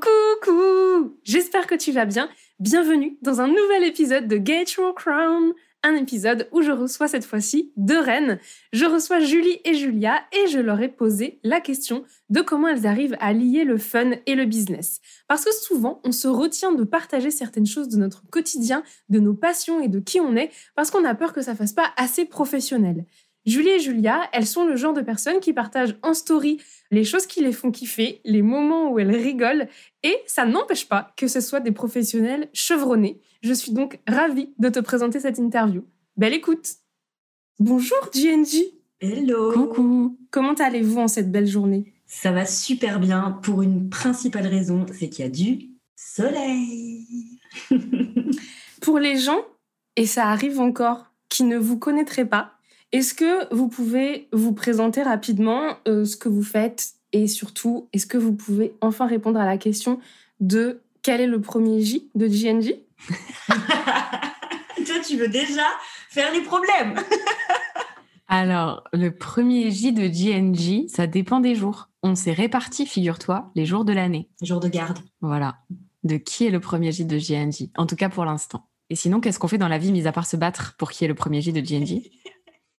Coucou J'espère que tu vas bien. Bienvenue dans un nouvel épisode de Get Your Crown un épisode où je reçois cette fois-ci deux reines. Je reçois Julie et Julia et je leur ai posé la question de comment elles arrivent à lier le fun et le business. Parce que souvent, on se retient de partager certaines choses de notre quotidien, de nos passions et de qui on est, parce qu'on a peur que ça fasse pas assez professionnel. Julie et Julia, elles sont le genre de personnes qui partagent en story les choses qui les font kiffer, les moments où elles rigolent, et ça n'empêche pas que ce soit des professionnels chevronnés. Je suis donc ravie de te présenter cette interview. Belle écoute! Bonjour GNG Hello. Coucou. Comment allez-vous en cette belle journée? Ça va super bien pour une principale raison, c'est qu'il y a du soleil. Pour les gens, et ça arrive encore, qui ne vous connaîtraient pas, est-ce que vous pouvez vous présenter rapidement euh, ce que vous faites et surtout, est-ce que vous pouvez enfin répondre à la question de quel est le premier J de GNJ Toi, tu veux déjà faire les problèmes Alors, le premier J de GNJ, ça dépend des jours. On s'est réparti, figure-toi, les jours de l'année. Jours de garde. Voilà. De qui est le premier J de GNJ En tout cas pour l'instant. Et sinon, qu'est-ce qu'on fait dans la vie, mis à part se battre pour qui est le premier J de GNJ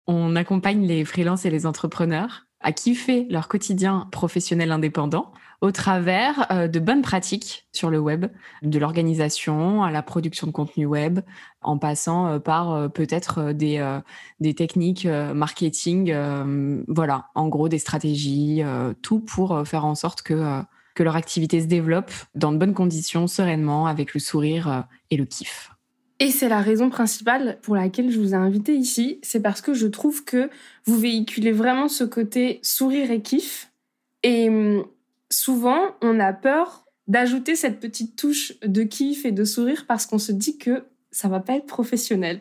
On accompagne les freelances et les entrepreneurs à kiffer leur quotidien professionnel indépendant au travers euh, de bonnes pratiques sur le web, de l'organisation à la production de contenu web, en passant euh, par euh, peut-être des, techniques marketing, voilà, en gros des stratégies, tout pour faire en sorte que, que leur activité se développe dans de bonnes conditions, sereinement, avec le sourire et le kiff. Et c'est la raison principale pour laquelle je vous ai invité ici, c'est parce que je trouve que vous véhiculez vraiment ce côté sourire et kiff. Et hum, souvent, on a peur d'ajouter cette petite touche de kiff et de sourire parce qu'on se dit que ça va pas être professionnel.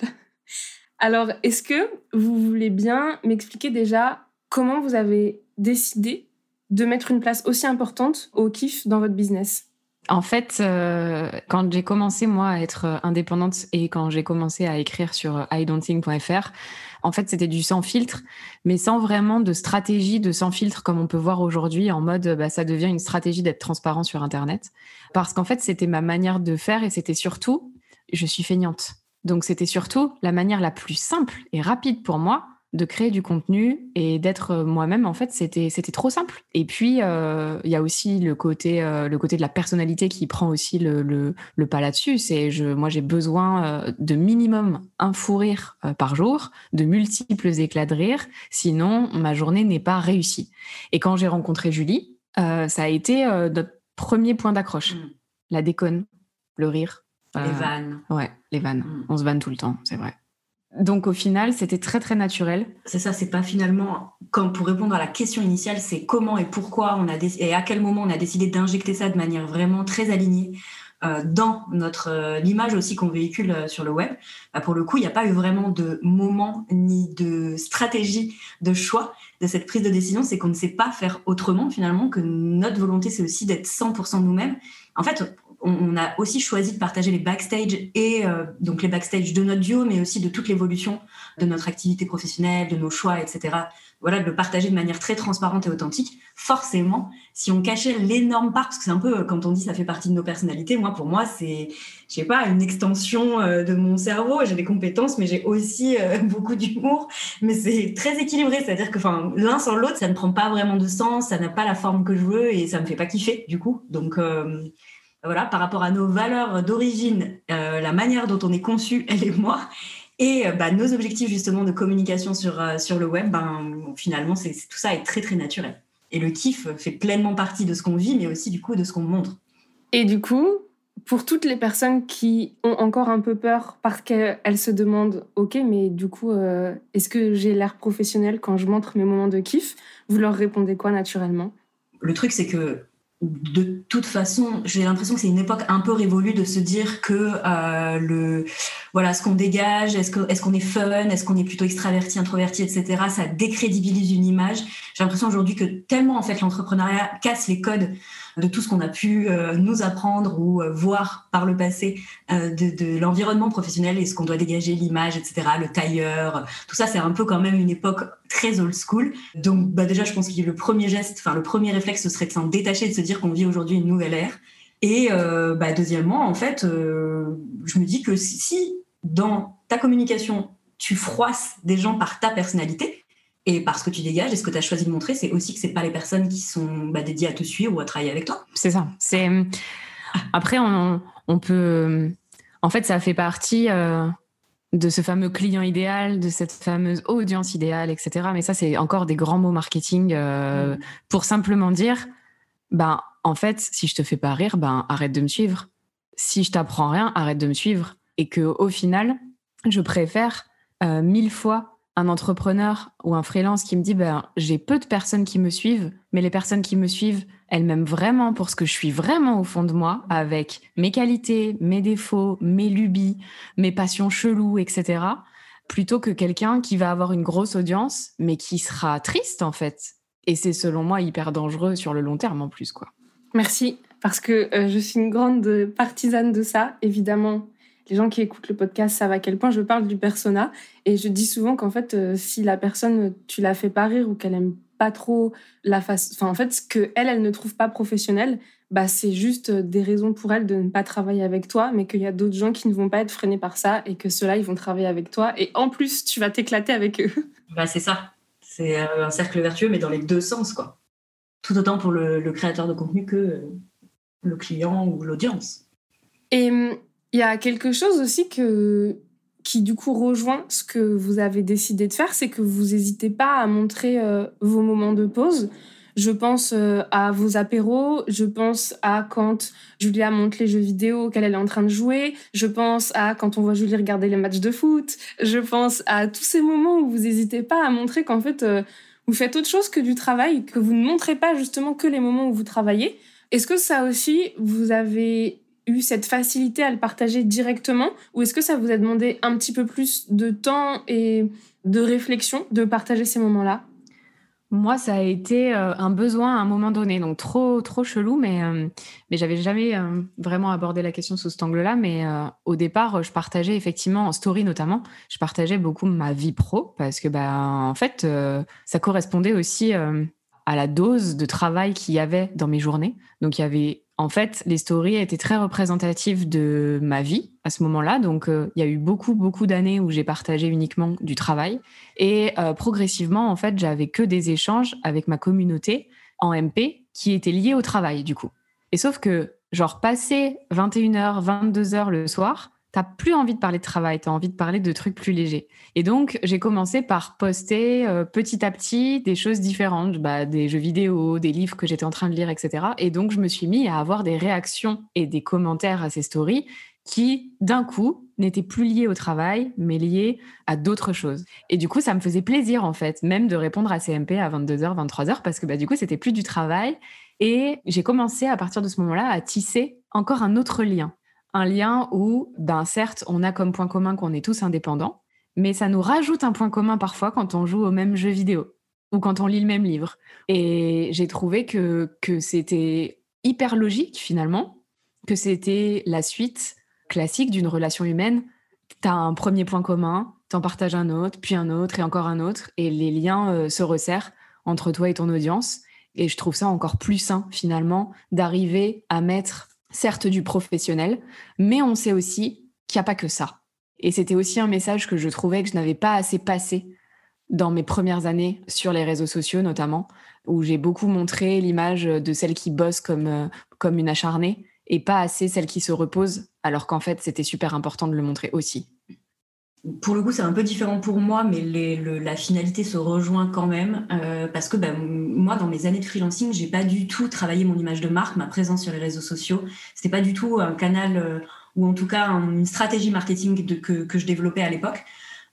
Alors, est-ce que vous voulez bien m'expliquer déjà comment vous avez décidé de mettre une place aussi importante au kiff dans votre business? En fait, euh, quand j'ai commencé moi à être indépendante et quand j'ai commencé à écrire sur idon'tthink.fr, en fait, c'était du sans filtre, mais sans vraiment de stratégie de sans filtre comme on peut voir aujourd'hui en mode bah, ça devient une stratégie d'être transparent sur Internet. Parce qu'en fait, c'était ma manière de faire et c'était surtout, je suis feignante. Donc, c'était surtout la manière la plus simple et rapide pour moi de créer du contenu et d'être euh, moi-même en fait c'était trop simple. Et puis euh, il y a aussi le côté euh, le côté de la personnalité qui prend aussi le, le, le pas là-dessus. C'est je moi j'ai besoin de minimum un fou rire par jour de multiples éclats de rire. Sinon ma journée n'est pas réussie. Et quand j'ai rencontré Julie ça a été notre premier point d'accroche. Mm. la déconne le rire. Les vannes. ouais les vannes. Mm. on se vanne tout le temps c'est vrai donc au final, c'était très très naturel. C'est ça, c'est pas finalement comme pour répondre à la question initiale, c'est comment et pourquoi on a et à quel moment on a décidé d'injecter ça de manière vraiment très alignée euh, dans notre euh, l'image aussi qu'on véhicule euh, sur le web. Bah, pour le coup, il n'y a pas eu vraiment de moment ni de stratégie de choix de cette prise de décision, c'est qu'on ne sait pas faire autrement finalement que notre volonté c'est aussi d'être 100% nous-mêmes. En fait, on, a aussi choisi de partager les backstage et euh, donc les backstage de notre duo, mais aussi de toute l'évolution de notre activité professionnelle, de nos choix, etc. Voilà, de le partager de manière très transparente et authentique. Forcément, si on cachait l'énorme part, parce que c'est un peu quand on dit ça fait partie de nos personnalités, moi pour moi c'est, je sais pas, une extension euh, de mon cerveau. J'ai des compétences, mais j'ai aussi euh, beaucoup d'humour. Mais c'est très équilibré, c'est-à-dire que l'un sans l'autre, ça ne prend pas vraiment de sens, ça n'a pas la forme que je veux et ça me fait pas kiffer du coup. Donc voilà, par rapport à nos valeurs d'origine, euh, la manière dont on est conçu, elle et moi, et euh, bah, nos objectifs justement de communication sur, euh, sur le web, ben, finalement, c'est, tout ça est très très naturel. Et le kiff fait pleinement partie de ce qu'on vit, mais aussi du coup de ce qu'on montre. Et du coup, pour toutes les personnes qui ont encore un peu peur parce qu'elles se demandent, ok, mais du coup, euh, est-ce que j'ai l'air professionnel quand je montre mes moments de kiff? Vous leur répondez quoi naturellement? Le truc, c'est que de toute façon, j'ai l'impression que c'est une époque un peu révolue de se dire que euh, le voilà ce qu'on dégage, est-ce qu'on est, qu'on est fun, est-ce qu'on est plutôt extraverti, introverti, etc. Ça décrédibilise une image. J'ai l'impression aujourd'hui que tellement en fait l'entrepreneuriat casse les codes de tout ce qu'on a pu euh, nous apprendre ou euh, voir par le passé euh, de, l'environnement professionnel et ce qu'on doit dégager, l'image, etc., le tailleur, tout ça, c'est un peu quand même une époque très old school. Donc bah déjà, je pense que le premier geste, enfin le premier réflexe, ce serait de s'en détacher, de se dire qu'on vit aujourd'hui une nouvelle ère. Et bah, deuxièmement, en fait, je me dis que si dans ta communication, tu froisses des gens par ta personnalité, et parce que tu dégages et ce que tu as choisi de montrer, c'est aussi que c'est pas les personnes qui sont bah, dédiées à te suivre ou à travailler avec toi. C'est ça. C'est après on, on, peut. En fait, ça fait partie euh, de ce fameux client idéal, de cette fameuse audience idéale, etc. Mais ça, c'est encore des grands mots marketing euh, mm. pour simplement dire, ben en fait, si je te fais pas rire, ben arrête de me suivre. Si je t'apprends rien, arrête de me suivre. Et que au final, je préfère euh, mille fois un entrepreneur ou un freelance qui me dit ben, j'ai peu de personnes qui me suivent, mais les personnes qui me suivent, elles m'aiment vraiment pour ce que je suis vraiment au fond de moi, avec mes qualités, mes défauts, mes lubies, mes passions cheloues, etc. Plutôt que quelqu'un qui va avoir une grosse audience, mais qui sera triste en fait. Et c'est selon moi hyper dangereux sur le long terme en plus. quoi. Merci, parce que euh, je suis une grande partisane de ça, évidemment les gens qui écoutent le podcast savent à quel point je parle du persona. Et je dis souvent qu'en fait, euh, si la personne, tu la fais pas rire ou qu'elle aime pas trop la face, enfin, en fait, ce que elle, elle ne trouve pas professionnel, bah, c'est juste euh, des raisons pour elle de ne pas travailler avec toi, mais qu'il y a d'autres gens qui ne vont pas être freinés par ça et que ceux-là, ils vont travailler avec toi. Et en plus, tu vas t'éclater avec eux. Bah, c'est ça. C'est euh, un cercle vertueux, mais dans les deux sens, quoi. Tout autant pour le, le créateur de contenu que le client ou l'audience. Et hum, il y a quelque chose aussi que, qui du coup rejoint ce que vous avez décidé de faire, c'est que vous n'hésitez pas à montrer euh, vos moments de pause. Je pense euh, à vos apéros, je pense à quand Julia monte les jeux vidéo qu'elle est en train de jouer, je pense à quand on voit Julie regarder les matchs de foot, je pense à tous ces moments où vous n'hésitez pas à montrer qu'en fait euh, vous faites autre chose que du travail, que vous ne montrez pas justement que les moments où vous travaillez. Est-ce que ça aussi, vous avez cette facilité à le partager directement ou est-ce que ça vous a demandé un petit peu plus de temps et de réflexion de partager ces moments-là? Moi, ça a été euh, un besoin à un moment donné, donc trop trop chelou, mais euh, mais j'avais jamais euh, vraiment abordé la question sous cet angle-là. Mais au départ, je partageais effectivement en story notamment, je partageais beaucoup ma vie pro parce que bah en fait, ça correspondait aussi à la dose de travail qu'il y avait dans mes journées. Donc il y avait en fait, les stories étaient très représentatives de ma vie à ce moment-là. Donc, euh, il y a eu beaucoup, beaucoup d'années où j'ai partagé uniquement du travail. Et euh, progressivement, en fait, j'avais que des échanges avec ma communauté en MP qui étaient liés au travail, du coup. Et sauf que, genre, passer 21h, 22h le soir, t'as plus envie de parler de travail, tu as envie de parler de trucs plus légers. Et donc, j'ai commencé par poster euh, petit à petit des choses différentes, bah, des jeux vidéo, des livres que j'étais en train de lire, etc. Et donc, je me suis mis à avoir des réactions et des commentaires à ces stories qui, d'un coup, n'étaient plus liés au travail, mais liés à d'autres choses. Et du coup, ça me faisait plaisir, en fait, même de répondre à CMP à 22h, 23h, parce que bah, du coup, c'était plus du travail. Et j'ai commencé à partir de ce moment-là à tisser encore un autre lien un lien où, ben certes, on a comme point commun qu'on est tous indépendants, mais ça nous rajoute un point commun parfois quand on joue au même jeu vidéo ou quand on lit le même livre. Et j'ai trouvé que, que c'était hyper logique finalement, que c'était la suite classique d'une relation humaine. Tu as un premier point commun, tu en partages un autre, puis un autre et encore un autre, et les liens euh, se resserrent entre toi et ton audience. Et je trouve ça encore plus sain finalement d'arriver à mettre certes du professionnel, mais on sait aussi qu'il n'y a pas que ça. Et c'était aussi un message que je trouvais que je n'avais pas assez passé dans mes premières années sur les réseaux sociaux notamment, où j'ai beaucoup montré l'image de celle qui bosse comme, euh, comme une acharnée et pas assez celle qui se repose, alors qu'en fait c'était super important de le montrer aussi. Pour le coup, c'est un peu différent pour moi, mais la finalité se rejoint quand même. Euh, parce que ben, moi, dans mes années de freelancing, j'ai pas du tout travaillé mon image de marque, ma présence sur les réseaux sociaux. C'était pas du tout un canal, euh, ou en tout cas une stratégie marketing que, je développais à l'époque.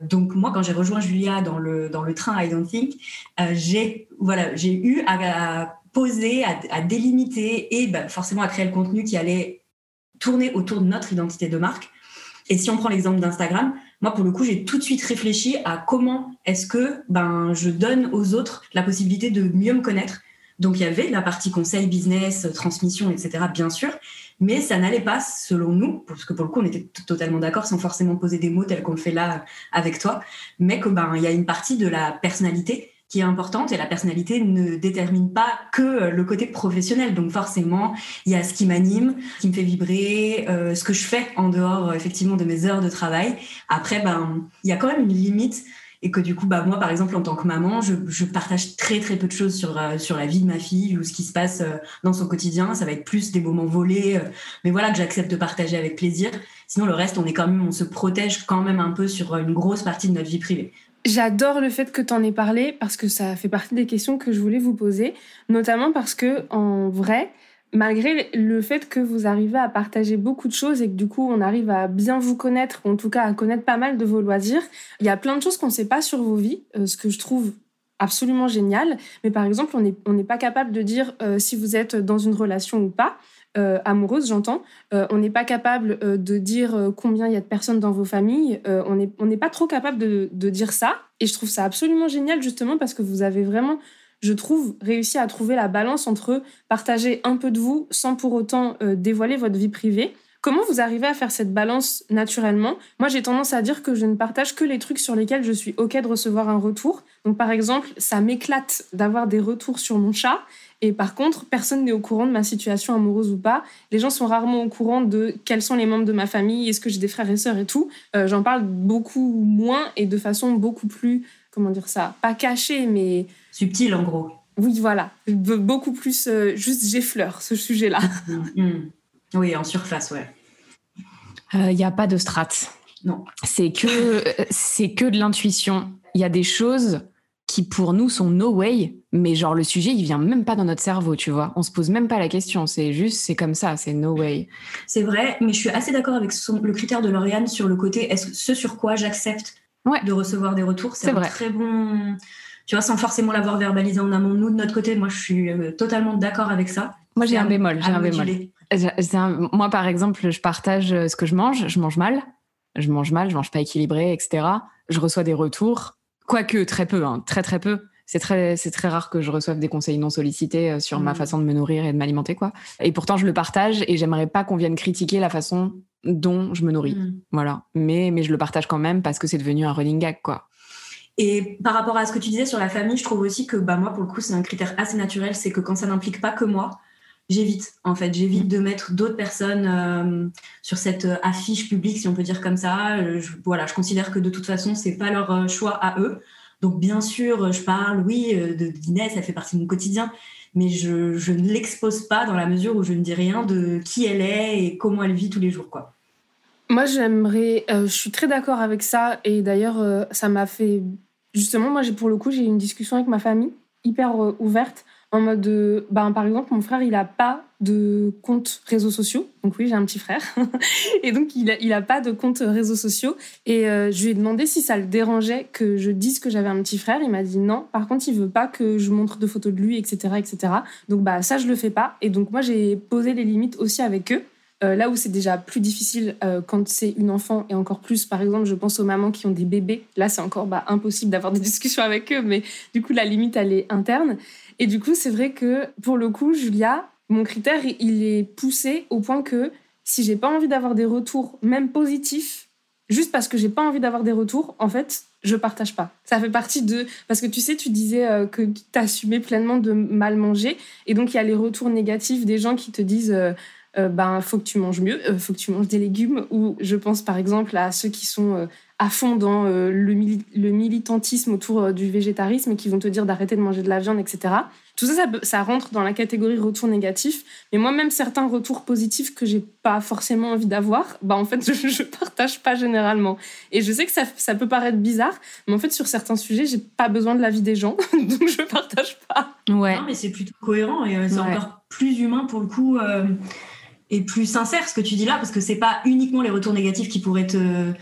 Donc moi, quand j'ai rejoint Julia dans le, dans le train I Don't Think, euh, j'ai voilà, eu à, poser, à, délimiter et ben, forcément à créer le contenu qui allait tourner autour de notre identité de marque. Et si on prend l'exemple d'Instagram, moi, pour le coup, j'ai tout de suite réfléchi à comment est-ce que ben, je donne aux autres la possibilité de mieux me connaître. Donc, il y avait la partie conseil, business, transmission, etc., bien sûr, mais ça n'allait pas selon nous, parce que pour le coup, on était totalement d'accord sans forcément poser des mots tels qu'on le fait là avec toi, mais que ben, il y a une partie de la personnalité qui est importante et la personnalité ne détermine pas que euh, le côté professionnel. Donc forcément, il y a ce qui m'anime, ce qui me fait vibrer, euh, ce que je fais en dehors euh, effectivement de mes heures de travail. Après, ben il y a quand même une limite et que du coup, bah moi par exemple en tant que maman, je, je partage très très peu de choses sur sur la vie de ma fille ou ce qui se passe dans son quotidien. Ça va être plus des moments volés, mais voilà que j'accepte de partager avec plaisir. Sinon le reste, on est quand même, on se protège quand même un peu sur une grosse partie de notre vie privée. J'adore le fait que tu en aies parlé parce que ça fait partie des questions que je voulais vous poser, notamment parce que en vrai, malgré le fait que vous arrivez à partager beaucoup de choses et que du coup on arrive à bien vous connaître, ou en tout cas à connaître pas mal de vos loisirs, il y a plein de choses qu'on ne sait pas sur vos vies, euh, ce que je trouve absolument génial. Mais par exemple, on n'est on pas capable de dire euh, si vous êtes dans une relation ou pas. Euh, amoureuse, j'entends. Euh, on n'est pas capable euh, de dire combien il y a de personnes dans vos familles. on n'est pas trop capable de, de, dire ça. Et je trouve ça absolument génial, justement, parce que vous avez vraiment, je trouve, réussi à trouver la balance entre partager un peu de vous sans pour autant dévoiler votre vie privée. Comment vous arrivez à faire cette balance naturellement? Moi, j'ai tendance à dire que je ne partage que les trucs sur lesquels je suis OK de recevoir un retour. Donc, par exemple, ça m'éclate d'avoir des retours sur mon chat et par contre, personne n'est au courant de ma situation amoureuse ou pas. Les gens sont rarement au courant de quels sont les membres de ma famille, est-ce que j'ai des frères et sœurs et tout. Euh, j'en parle beaucoup moins et de façon beaucoup plus, comment dire ça, pas cachée, mais... Subtile en gros. Oui, voilà. Beaucoup plus, euh, juste j'effleure ce sujet-là. Mm, mm. Oui, en surface, ouais. Il euh, n'y a pas de strate. Non. C'est que, c'est que de l'intuition. Il y a des choses qui pour nous sont no way, mais genre le sujet il vient même pas dans notre cerveau, tu vois. On se pose même pas la question, c'est juste c'est comme ça, c'est no way. C'est vrai, mais je suis assez d'accord avec le critère de Lauriane sur le côté est-ce ce sur quoi j'accepte de recevoir des retours, c'est un très bon tu vois sans forcément l'avoir verbalisé en amont nous de notre côté, moi je suis euh, totalement d'accord avec ça. Moi j'ai un, bémol, j'ai un bémol. moi par exemple, je partage euh, ce que je mange, je mange mal, je mange mal, je mange pas équilibré, etc. Je reçois des retours Quoique très peu, hein, très très peu. C'est très, c'est très rare que je reçoive des conseils non sollicités euh, sur ma mm. façon de me nourrir et de m'alimenter, quoi. Et pourtant, je le partage et j'aimerais pas qu'on vienne critiquer la façon dont je me nourris. Mm. Voilà. Mais, mais je le partage quand même parce que c'est devenu un running gag, quoi. Et par rapport à ce que tu disais sur la famille, je trouve aussi que bah, moi, pour le coup, c'est un critère assez naturel, c'est que quand ça n'implique pas que moi, j'évite en fait j'évite mm. de mettre d'autres personnes euh, sur cette euh, affiche publique si on peut dire comme ça je, voilà je considère que de toute façon c'est pas leur choix à eux donc bien sûr je parle oui de Guinness ça fait partie de mon quotidien mais je, je ne l'expose pas dans la mesure où je ne dis rien de qui elle est et comment elle vit tous les jours quoi. Moi j'aimerais je suis très d'accord avec ça et d'ailleurs ça m'a fait justement moi pour le coup j'ai eu une discussion avec ma famille hyper ouverte en mode, ben, par exemple, mon frère, il n'a pas de compte réseaux sociaux. Donc oui, j'ai un petit frère. et donc, il n'a a pas de compte réseaux sociaux. Et euh, je lui ai demandé si ça le dérangeait que je dise que j'avais un petit frère. Il m'a dit non. Par contre, il veut pas que je montre de photos de lui, etc., etc. Donc, bah, ça, je le fais pas. Et donc, moi, j'ai posé les limites aussi avec eux. Euh, là où c'est déjà plus difficile euh, quand c'est une enfant et encore plus, par exemple, je pense aux mamans qui ont des bébés. Là, c'est encore bah, impossible d'avoir des discussions avec eux, mais du coup, la limite, elle est interne. Et du coup, c'est vrai que pour le coup, Julia, mon critère, il est poussé au point que si j'ai pas envie d'avoir des retours, même positifs, juste parce que j'ai pas envie d'avoir des retours, en fait, je partage pas. Ça fait partie de parce que tu sais, tu disais euh, que tu assumais pleinement de mal manger, et donc il y a les retours négatifs des gens qui te disent. Euh, euh, ben faut que tu manges mieux, faut que tu manges des légumes. Ou je pense par exemple à ceux qui sont à fond dans le, le, militantisme autour du végétarisme et qui vont te dire d'arrêter de manger de la viande, etc Tout ça, ça, rentre dans la catégorie retour négatif. Mais moi, même certains retours positifs que j'ai pas forcément envie d'avoir, bah en fait, je, je partage pas généralement. Et je sais que ça, ça peut paraître bizarre, mais en fait, sur certains sujets, j'ai pas besoin de l'avis des gens, donc je partage pas. Ouais. Non, mais c'est plutôt cohérent et euh, c'est encore plus humain pour le coup. Euh, et plus sincère ce que tu dis là, parce que c'est pas uniquement les retours négatifs qui pourraient te,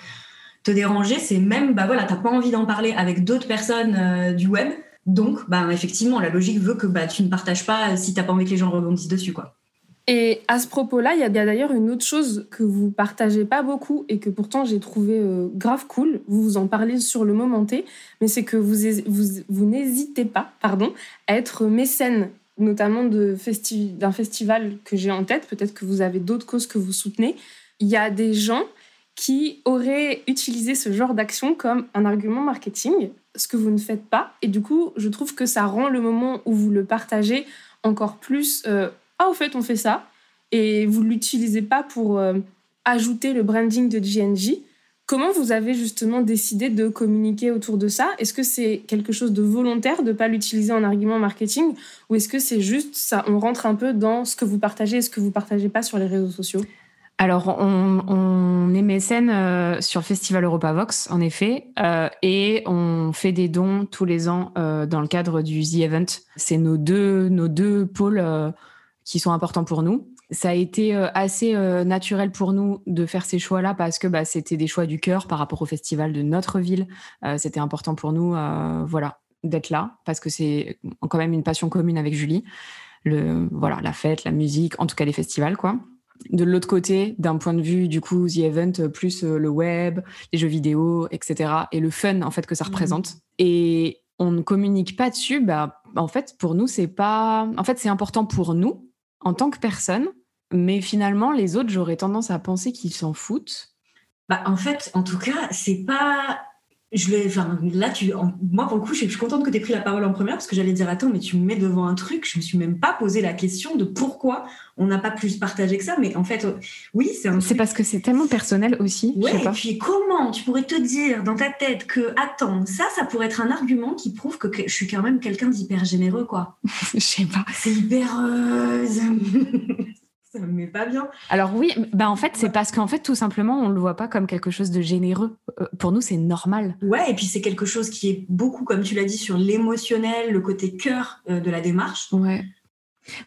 te déranger, c'est même, bah voilà, t'as pas envie d'en parler avec d'autres personnes euh, du web. Donc, bah, effectivement, la logique veut que bah, tu ne partages pas si t'as pas envie que les gens rebondissent dessus, quoi. Et à ce propos-là, il y a, d'ailleurs une autre chose que vous partagez pas beaucoup et que pourtant j'ai trouvé euh, grave cool. Vous vous en parlez sur le moment T, mais c'est que vous, vous, vous n'hésitez pas, pardon, à être mécène, notamment d'un festival que j'ai en tête. Peut-être que vous avez d'autres causes que vous soutenez. Il y a des gens qui aurait utilisé ce genre d'action comme un argument marketing, ce que vous ne faites pas. Et du coup, je trouve que ça rend le moment où vous le partagez encore plus euh, Ah, au fait, on fait ça. Et vous ne l'utilisez pas pour euh, ajouter le branding de GNG. Comment vous avez justement décidé de communiquer autour de ça? Est-ce que c'est quelque chose de volontaire de ne pas l'utiliser en argument marketing? Ou est-ce que c'est juste ça, on rentre un peu dans ce que vous partagez et ce que vous partagez pas sur les réseaux sociaux? Alors, on, est mécène euh, sur Festival Europa Vox, en effet, euh, et on fait des dons tous les ans euh, dans le cadre du The Event. C'est nos deux, nos deux pôles qui sont importants pour nous. Ça a été assez naturel pour nous de faire ces choix-là parce que bah, c'était des choix du cœur par rapport au festival de notre ville. c'était important pour nous, voilà, d'être là parce que c'est quand même une passion commune avec Julie. Le, voilà, la fête, la musique, en tout cas les festivals, quoi de l'autre côté, d'un point de vue du coup The Event euh, plus euh, le web, les jeux vidéo, etc. et le fun en fait que ça mhm. représente. Et on ne communique pas dessus. Bah, en fait, pour nous, c'est pas. En fait, c'est important pour nous en tant que personne, mais finalement, les autres, j'aurais tendance à penser qu'ils s'en foutent. Bah, en fait, en tout cas, c'est pas je l'ai, enfin, là, tu, moi, pour le coup, je suis contente que tu aies pris la parole en première parce que j'allais dire, attends, mais tu me mets devant un truc, je me suis même pas posé la question de pourquoi on n'a pas plus partagé que ça. Mais en fait, euh, oui, c'est un C'est parce que c'est tellement personnel aussi. Ouais, et puis comment tu pourrais te dire dans ta tête que, attends, ça, ça pourrait être un argument qui prouve que, je suis quand même quelqu'un d'hyper généreux, quoi. je sais pas. C'est hyper. Euh, ça me met pas bien. Alors oui, bah en fait, c'est parce qu'en fait, tout simplement, on le voit pas comme quelque chose de généreux. Euh, pour nous, c'est normal. Ouais, et puis c'est quelque chose qui est beaucoup, comme tu l'as dit, sur l'émotionnel, le côté cœur euh, de la démarche. Ouais.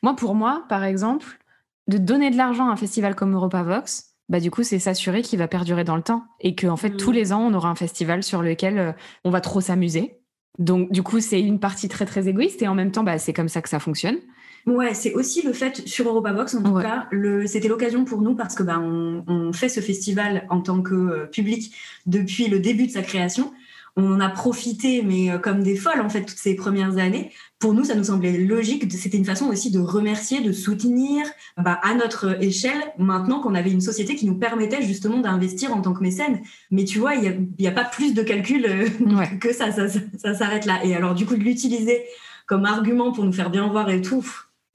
Moi, pour moi, par exemple, de donner de l'argent à un festival comme Europa Vox, bah du coup, c'est s'assurer qu'il va perdurer dans le temps et qu'en en fait, tous mm. les ans, on aura un festival sur lequel euh, on va trop s'amuser. Donc, du coup, c'est une partie très, très égoïste et en même temps, bah, c'est comme ça que ça fonctionne. Ouais, c'est aussi le fait sur Europa Box en tout cas, c'était l'occasion pour nous parce que bah, on, fait ce festival en tant que euh, public depuis le début de sa création. On en a profité, mais euh, comme des folles en fait toutes ces premières années. Pour nous, ça nous semblait logique. C'était une façon aussi de remercier, de soutenir bah, à notre échelle. Maintenant qu'on avait une société qui nous permettait justement d'investir en tant que mécène. Mais tu vois, il n'y a, pas plus de calcul euh, que ça. Ça, ça s'arrête là. Et alors du coup de l'utiliser comme argument pour nous faire bien voir et tout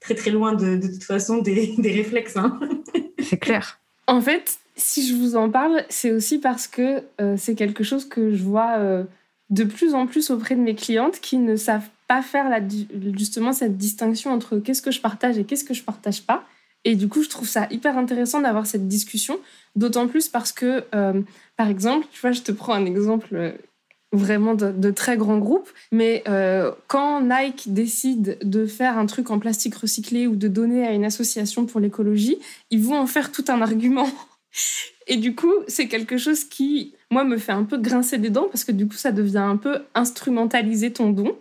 très très loin de, de toute façon des, des réflexes. Hein. C'est clair. En fait, si je vous en parle, c'est aussi parce que euh, c'est quelque chose que je vois euh, de plus en plus auprès de mes clientes qui ne savent pas faire la, justement cette distinction entre qu'est-ce que je partage et qu'est-ce que je partage pas. Et du coup, je trouve ça hyper intéressant d'avoir cette discussion, d'autant plus parce que, euh, par exemple, tu vois, je te prends un exemple vraiment de, très grands groupes. Mais euh, quand Nike décide de faire un truc en plastique recyclé ou de donner à une association pour l'écologie, ils vont en faire tout un argument. Et du coup, c'est quelque chose qui, moi, me fait un peu grincer des dents parce que du coup, ça devient un peu instrumentaliser ton don.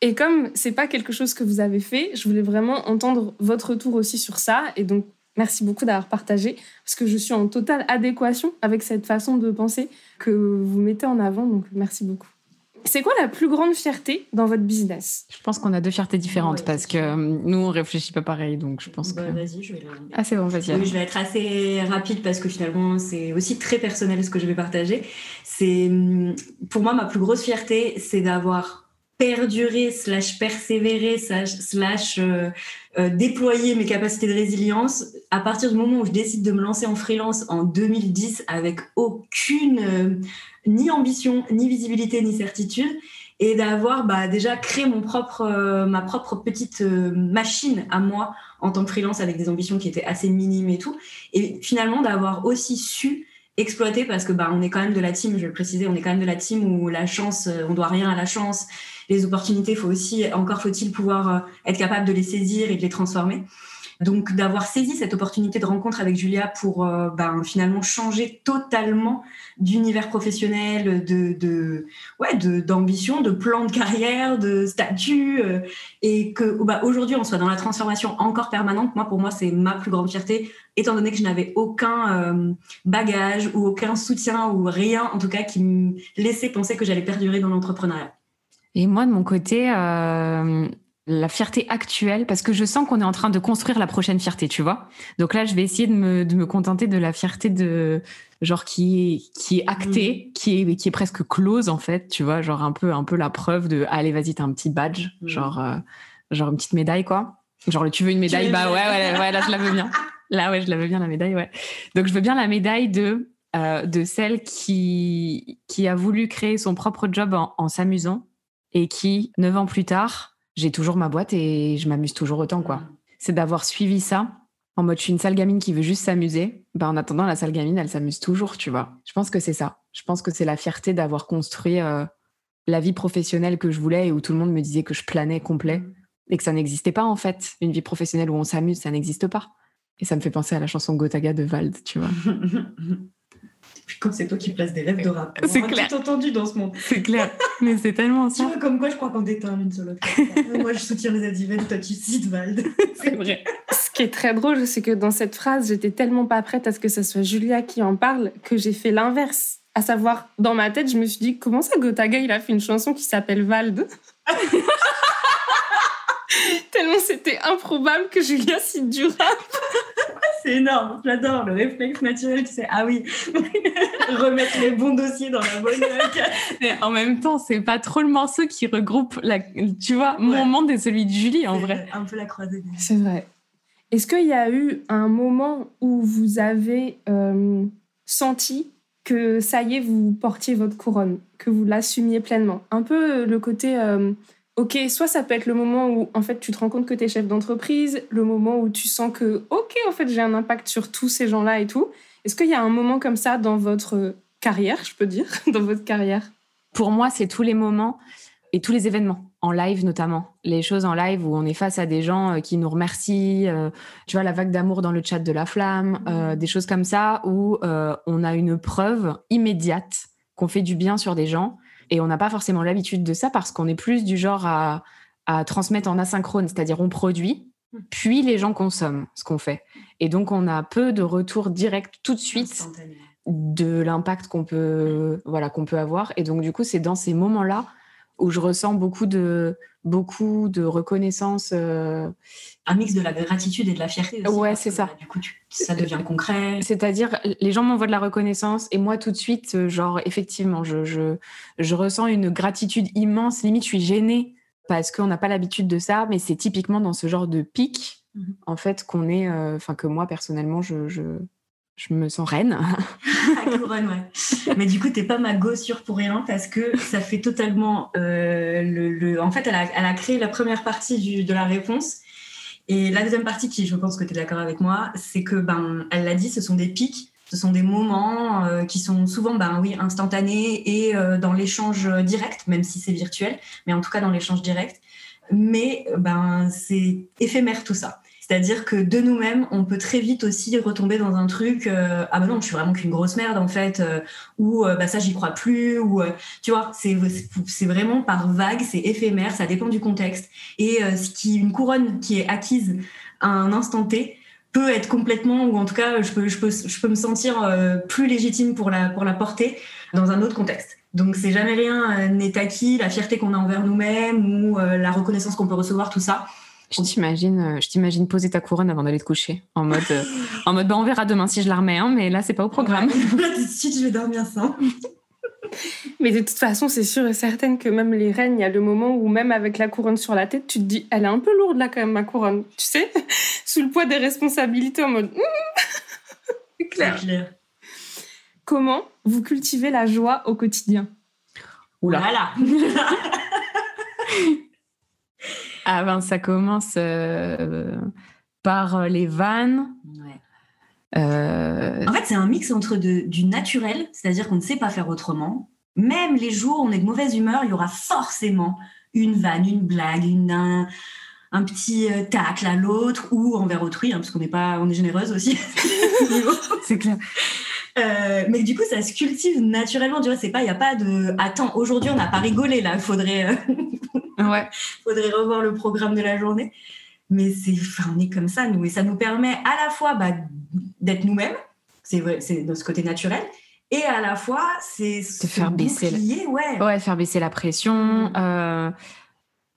Et comme c'est pas quelque chose que vous avez fait, je voulais vraiment entendre votre retour aussi sur ça. Et donc, Merci beaucoup d'avoir partagé, parce que je suis en totale adéquation avec cette façon de penser que vous mettez en avant, donc merci beaucoup. C'est quoi la plus grande fierté dans votre business? Je pense qu'on a deux fiertés différentes parce que nous on réfléchit pas pareil, donc je pense bah, que. Vas-y, je vais. Ah c'est bon, vas-y. Oui, je vais être assez rapide parce que finalement c'est aussi très personnel ce que je vais partager. C'est hum, pour moi ma plus grosse fierté, c'est d'avoir perdurer, slash persévérer, slash, euh, euh, déployer mes capacités de résilience à partir du moment où je décide de me lancer en freelance en 2010 avec aucune euh, ni ambition, ni visibilité, ni certitude. et d'avoir bah, déjà créé mon propre, euh, ma propre petite euh, machine à moi en tant que freelance avec des ambitions qui étaient assez minimes et tout. Et finalement, d'avoir aussi su exploiter parce que bah, on est quand même de la team, je vais le préciser, on est quand même de la team où la chance, euh, on doit rien à la chance. Les opportunités, faut aussi, encore faut-il pouvoir être capable de les saisir et de les transformer. Donc d'avoir saisi cette opportunité de rencontre avec Julia pour euh, ben, finalement changer totalement d'univers professionnel, de, de ouais, d'ambition, de, plan de carrière, de statut, euh, et que bah, aujourd'hui on soit dans la transformation encore permanente. Moi, pour moi, c'est ma plus grande fierté, étant donné que je n'avais aucun euh, bagage ou aucun soutien ou rien, en tout cas, qui me laissait penser que j'allais perdurer dans l'entrepreneuriat. Et moi, de mon côté, la fierté actuelle parce que je sens qu'on est en train de construire la prochaine fierté, tu vois. Donc là, je vais essayer de me, de me contenter de la fierté de genre qui est, qui est actée, mm. qui est qui est presque close en fait, tu vois, genre un peu un peu la preuve de allez, vas-y, t'as un petit badge, mm. genre euh, genre une petite médaille quoi. Genre tu veux une médaille? Bah ouais, ouais, ouais, là je la veux bien. Là ouais, je la veux bien la médaille, ouais. Donc je veux bien la médaille de euh, de celle qui qui a voulu créer son propre job en, en s'amusant et qui neuf ans plus tard j'ai toujours ma boîte et je m'amuse toujours autant, quoi. Mm. C'est d'avoir suivi ça en mode je suis une sale gamine qui veut juste s'amuser. Ben, en attendant, la sale gamine, elle s'amuse toujours, tu vois. Je pense que c'est ça. Je pense que c'est la fierté d'avoir construit euh, la vie professionnelle que je voulais et où tout le monde me disait que je planais complet mm. et que ça n'existait pas, en fait. Une vie professionnelle où on s'amuse, ça n'existe pas. Et ça me fait penser à la chanson Gotaga de Vald, tu vois. Puis quand c'est toi qui places des rêves de rap. C'est clair. tout entendu dans ce monde. C'est clair. Mais c'est tellement ça. Tu vois, comme quoi je crois qu'on déteint l'une sur l'autre. Moi, je soutiens les adivents, toi, tu cites Vald. C'est vrai. Ce qui est très drôle, c'est que dans cette phrase, j'étais tellement pas prête à ce que ce soit Julia qui en parle que j'ai fait l'inverse. À savoir, dans ma tête, je me suis dit, comment ça, Gotaga, il a fait une chanson qui s'appelle Vald Tellement c'était improbable que Julia cite du rap. C'est énorme, j'adore le réflexe naturel, tu sais, ah oui, remettre les bons dossiers dans la bonne Mais en même temps, c'est pas trop le morceau qui regroupe, la, tu vois, mon monde et celui de Julie, en vrai. Un peu la croisée. C'est vrai. Est-ce qu'il y a eu un moment où vous avez euh, senti que ça y est, vous portiez votre couronne, que vous l'assumiez pleinement? Un peu le côté... Euh, ok, soit ça peut être le moment où en fait tu te rends compte que tu es chef d'entreprise, le moment où tu sens que ok, en fait j'ai un impact sur tous ces gens-là et tout. Est-ce qu'il y a un moment comme ça dans votre carrière, je peux dire, dans votre carrière? Pour moi, c'est tous les moments et tous les événements, en live notamment. Les choses en live où on est face à des gens euh, qui nous remercient, euh, tu vois, la vague d'amour dans le chat de la flamme, euh, des choses comme ça où on a une preuve immédiate qu'on fait du bien sur des gens et on n'a pas forcément l'habitude de ça parce qu'on est plus du genre à, transmettre en asynchrone, c'est-à-dire on produit, hmm. puis les gens consomment ce qu'on fait. Et donc on a peu de retour direct tout de suite de l'impact qu'on peut, voilà, qu'on peut avoir. Et donc du coup, c'est dans ces moments-là où je ressens beaucoup de, beaucoup de reconnaissance. Euh, un mix de la gratitude et de la fierté. Aussi, ouais, c'est ça. du coup, ça devient concret. C'est-à-dire, les gens m'envoient de la reconnaissance et moi, tout de suite, euh, genre, effectivement, je, je, je ressens une gratitude immense. Limite, je suis gênée parce qu'on n'a pas l'habitude de ça, mais c'est typiquement dans ce genre de pic, mhm. en fait, qu'on est, euh, enfin, que moi, personnellement, je, je, je me sens reine. couronne, ouais. Mais du coup, t'es pas ma gossure pour rien parce que ça fait totalement euh, le, En fait, elle a, créé la première partie du, de la réponse. Et la deuxième partie, qui je pense que tu es d'accord avec moi, c'est que, ben, elle l'a dit, ce sont des pics, ce sont des moments euh, qui sont souvent, ben oui, instantanés et euh, dans l'échange direct, même si c'est virtuel, mais en tout cas dans l'échange direct. Mais ben, c'est éphémère tout ça. C'est-à-dire que de nous-mêmes, on peut très vite aussi retomber dans un truc euh, ah bah non, je suis vraiment qu'une grosse merde en fait, euh, ou euh, bah ça j'y crois plus, ou tu vois, c'est c'est vraiment par vague, c'est éphémère, ça dépend du contexte. Et ce qui une couronne qui est acquise à un instant T peut être complètement, ou en tout cas je peux je peux je peux me sentir plus légitime pour la pour la porter dans un autre contexte. Donc c'est jamais rien n'est acquis, la fierté qu'on a envers nous-mêmes ou la reconnaissance qu'on peut recevoir, tout ça je t'imagine, euh, je t'imagine poser ta couronne avant d'aller te coucher, en mode, euh, en mode, bah, on verra demain si je la remets, hein, mais là c'est pas au programme. là tout de suite je vais dormir sans. Mais de toute façon, c'est sûr et certain que même les reines, il y a le moment où même avec la couronne sur la tête, tu te dis, elle est un peu lourde là quand même ma couronne, tu sais, sous le poids des responsabilités en mode. c'est clair. clair. Comment vous cultivez la joie au quotidien? Oula. Voilà. Ah ben, ça commence euh, par les vannes. Euh, en fait, c'est un mix entre du naturel, c'est-à-dire qu'on ne sait pas faire autrement. Même les jours où on est de mauvaise humeur, il y aura forcément une vanne, une blague, une, un, petit euh, tacle à l'autre ou envers autrui, hein, parce qu'on est pas, on est généreuse aussi. c'est clair. Euh, mais du coup, ça se cultive naturellement. Tu vois, c'est pas, il y a pas de. Attends, aujourd'hui, on n'a pas rigolé là. Faudrait, ouais. faudrait revoir le programme de la journée. Mais c'est, enfin, on est comme ça nous, et ça nous permet à la fois bah, d'être nous-mêmes. C'est vrai, c'est de ce côté naturel. Et à la fois, c'est de faire baisser, la... ouais. ouais, faire baisser la pression. Mm. Euh,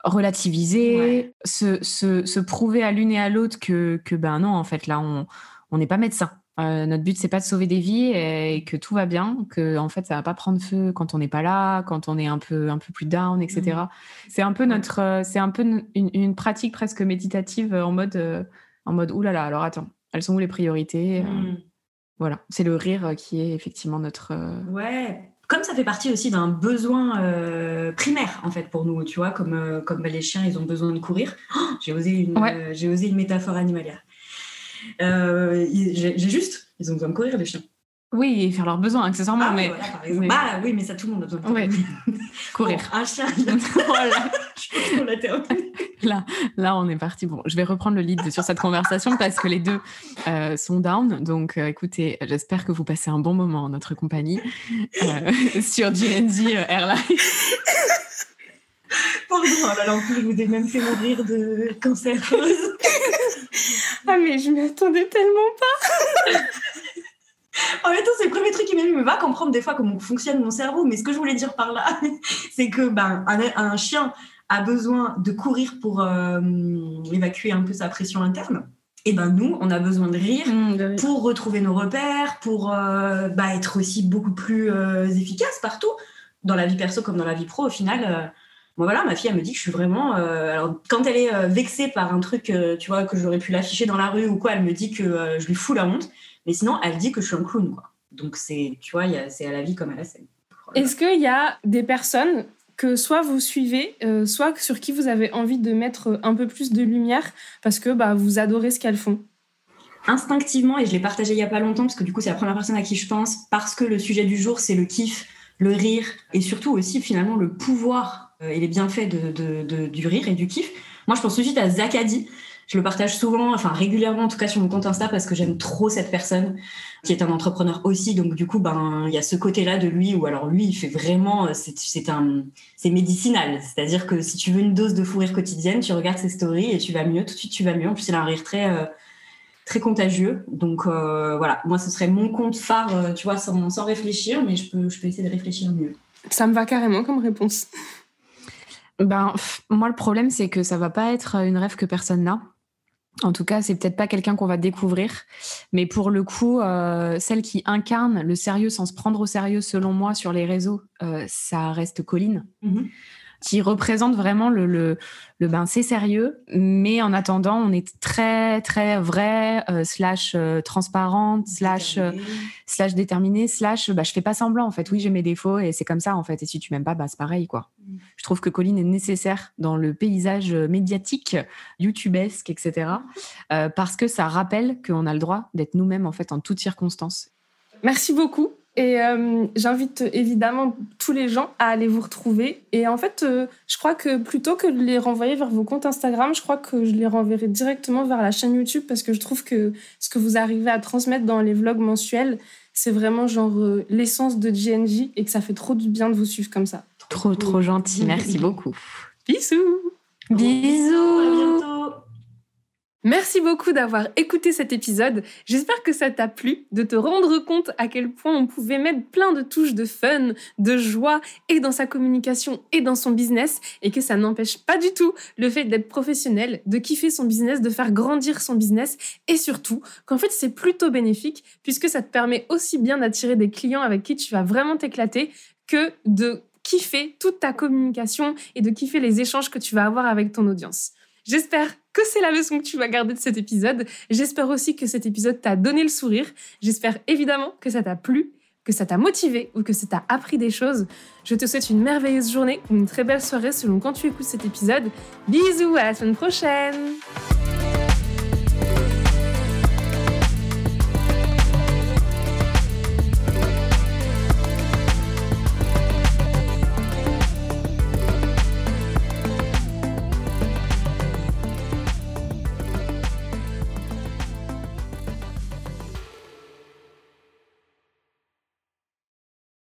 relativiser, se, se, se, prouver à l'une et à l'autre que, que ben non, en fait, là, on n'est pas médecin. Euh, notre but, c'est pas de sauver des vies et que tout va bien, que en fait, ça va pas prendre feu quand on n'est pas là, quand on est un peu, un peu plus down, etc. Mmh. C'est un peu notre, euh, c'est un peu une, pratique presque méditative en mode, euh, en mode, oulala, alors attends, elles sont où les priorités mmh. Voilà, c'est le rire qui est effectivement notre. Ouais, comme ça fait partie aussi d'un besoin primaire en fait pour nous, tu vois, comme comme bah, les chiens, ils ont besoin de courir. Oh, j'ai osé une, j'ai osé une métaphore animalière. Euh, j'ai juste, ils ont besoin de courir, les chiens. Oui, et faire leurs besoins, accessoirement. Ah, mais... Bah, oui, mais ça, tout le monde a besoin de courir. un chien, voilà. là, là, on est parti. Bon, je vais reprendre le lead sur cette conversation parce que les deux euh, sont down. Donc, euh, écoutez, j'espère que vous passez un bon moment en notre compagnie sur GNZ Airlines. Pardon, oh en plus, je vous ai même fait mourir de cancer. Ah, mais je m'y attendais tellement pas. en même temps, c'est le premier truc qui m'a dit, mais va comprendre des fois comment fonctionne mon cerveau. Mais ce que je voulais dire par là, c'est que ben, un, chien a besoin de courir pour euh, évacuer un peu sa pression interne. Et ben nous, on a besoin de rire mmh, pour retrouver nos repères, pour euh, bah, être aussi beaucoup plus euh, efficace partout, dans la vie perso comme dans la vie pro. Au final, moi voilà, ma fille elle me dit que je suis vraiment. Euh, alors quand elle est euh, vexée par un truc, euh, tu vois, que j'aurais pu l'afficher dans la rue ou quoi, elle me dit que je lui fous la honte. Mais sinon, elle dit que je suis un clown, quoi. Donc c'est, tu vois, c'est à la vie comme à la scène. Est-ce qu'il y a des personnes que soit vous suivez, soit sur qui vous avez envie de mettre un peu plus de lumière parce que bah, vous adorez ce qu'elles font? Instinctivement, et je l'ai partagé il y a pas longtemps parce que du coup c'est la première personne à qui je pense, parce que le sujet du jour c'est le kiff, le rire et surtout aussi finalement le pouvoir et les bienfaits de, du rire et du kiff. Moi, je pense tout de suite à Zakadi. Je le partage souvent, enfin régulièrement en tout cas sur mon compte Insta parce que j'aime trop cette personne qui est un entrepreneur aussi. Donc du coup, ben il y a ce côté-là de lui où alors lui, il fait vraiment, c'est un, c'est médicinal. C'est-à-dire que si tu veux une dose de fou rire quotidienne, tu regardes ses stories et tu vas mieux. Tout de suite, tu vas mieux. En plus, il a un rire très euh, très contagieux. Donc euh, voilà, moi ce serait mon compte phare, tu vois, sans, sans réfléchir, mais je peux je peux essayer de réfléchir mieux. Ça me va carrément comme réponse. Ben, moi, le problème, c'est que ça va pas être une rêve que personne n'a. En tout cas, c'est peut-être pas quelqu'un qu'on va découvrir, mais pour le coup, euh, celle qui incarne le sérieux sans se prendre au sérieux, selon moi, sur les réseaux, euh, ça reste Colline. Mm-hmm qui représente vraiment le, le, le ben c'est sérieux, mais en attendant, on est très très vrai, euh, slash euh, transparente, slash euh, slash déterminé, slash bah je fais pas semblant en fait. Oui, j'ai mes défauts et c'est comme ça en fait. Et si tu m'aimes pas, bah c'est pareil quoi. Mm. Je trouve que Colline est nécessaire dans le paysage médiatique, youtubesque, etc. parce que ça rappelle qu'on a le droit d'être nous-mêmes en fait en toutes circonstances. Merci beaucoup. Et euh, j'invite évidemment tous les gens à aller vous retrouver. Et en fait, euh, je crois que plutôt que de les renvoyer vers vos comptes Instagram, je crois que je les renverrai directement vers la chaîne YouTube parce que je trouve que ce que vous arrivez à transmettre dans les vlogs mensuels, c'est vraiment genre euh, l'essence de GNJ et que ça fait trop du bien de vous suivre comme ça. Trop, trop gentil. Merci beaucoup. Bisous. Bisous. À bientôt. Merci beaucoup d'avoir écouté cet épisode. J'espère que ça t'a plu de te rendre compte à quel point on pouvait mettre plein de touches de fun, de joie et dans sa communication et dans son business et que ça n'empêche pas du tout le fait d'être professionnel, de kiffer son business, de faire grandir son business et surtout qu'en fait c'est plutôt bénéfique puisque ça te permet aussi bien d'attirer des clients avec qui tu vas vraiment t'éclater que de kiffer toute ta communication et de kiffer les échanges que tu vas avoir avec ton audience. J'espère que c'est la leçon que tu vas garder de cet épisode. J'espère aussi que cet épisode t'a donné le sourire. J'espère évidemment que ça t'a plu. que ça t'a motivé ou que ça t'a appris des choses. Je te souhaite une merveilleuse journée ou une très belle soirée selon quand tu écoutes cet épisode. Bisous, à la semaine prochaine